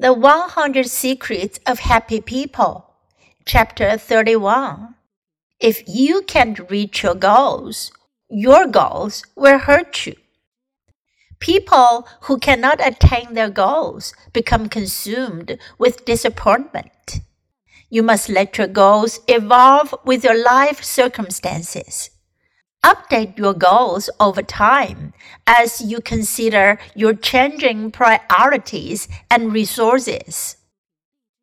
The 100 Secrets of Happy People, Chapter 31. If you can't reach your goals, your goals will hurt you. People who cannot attain their goals become consumed with disappointment. You must let your goals evolve with your life circumstances. Update your goals over time as you consider your changing priorities and resources.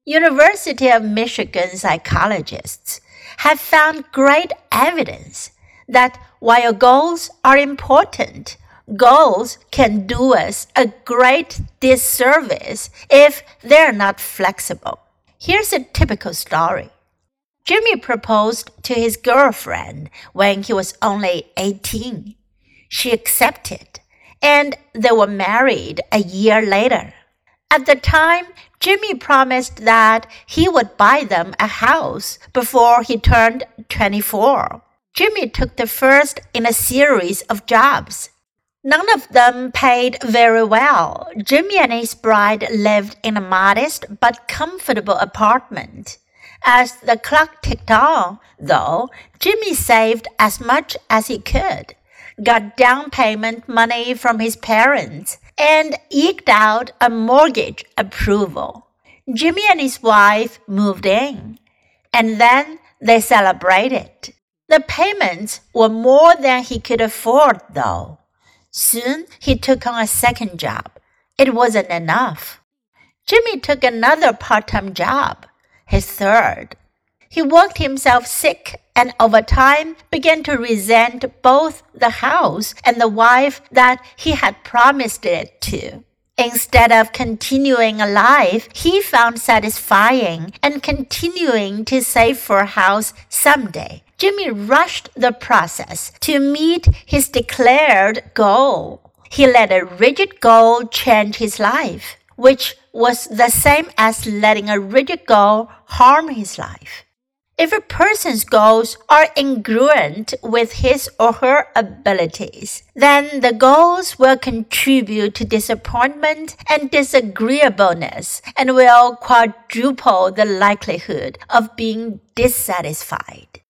University of Michigan psychologists have found great evidence that while goals are important, goals can do us a great disservice if they're not flexible. Here's a typical story. Jimmy proposed to his girlfriend when he was only 18. She accepted, and they were married a year later. At the time, Jimmy promised that he would buy them a house before he turned 24. Jimmy took the first in a series of jobs. None of them paid very well. Jimmy and his bride lived in a modest but comfortable apartment. As the clock ticked on, though, Jimmy saved as much as he could, got down payment money from his parents, and eked out a mortgage approval. Jimmy and his wife moved in, and then they celebrated. The payments were more than he could afford, though. Soon he took on a second job. It wasn't enough. Jimmy took another part time job his third. He worked himself sick and over time began to resent both the house and the wife that he had promised it to. Instead of continuing a life he found satisfying and continuing to save for a house someday, Jimmy rushed the process to meet his declared goal. He let a rigid goal change his life which was the same as letting a rigid goal harm his life. If a person's goals are congruent with his or her abilities, then the goals will contribute to disappointment and disagreeableness and will quadruple the likelihood of being dissatisfied.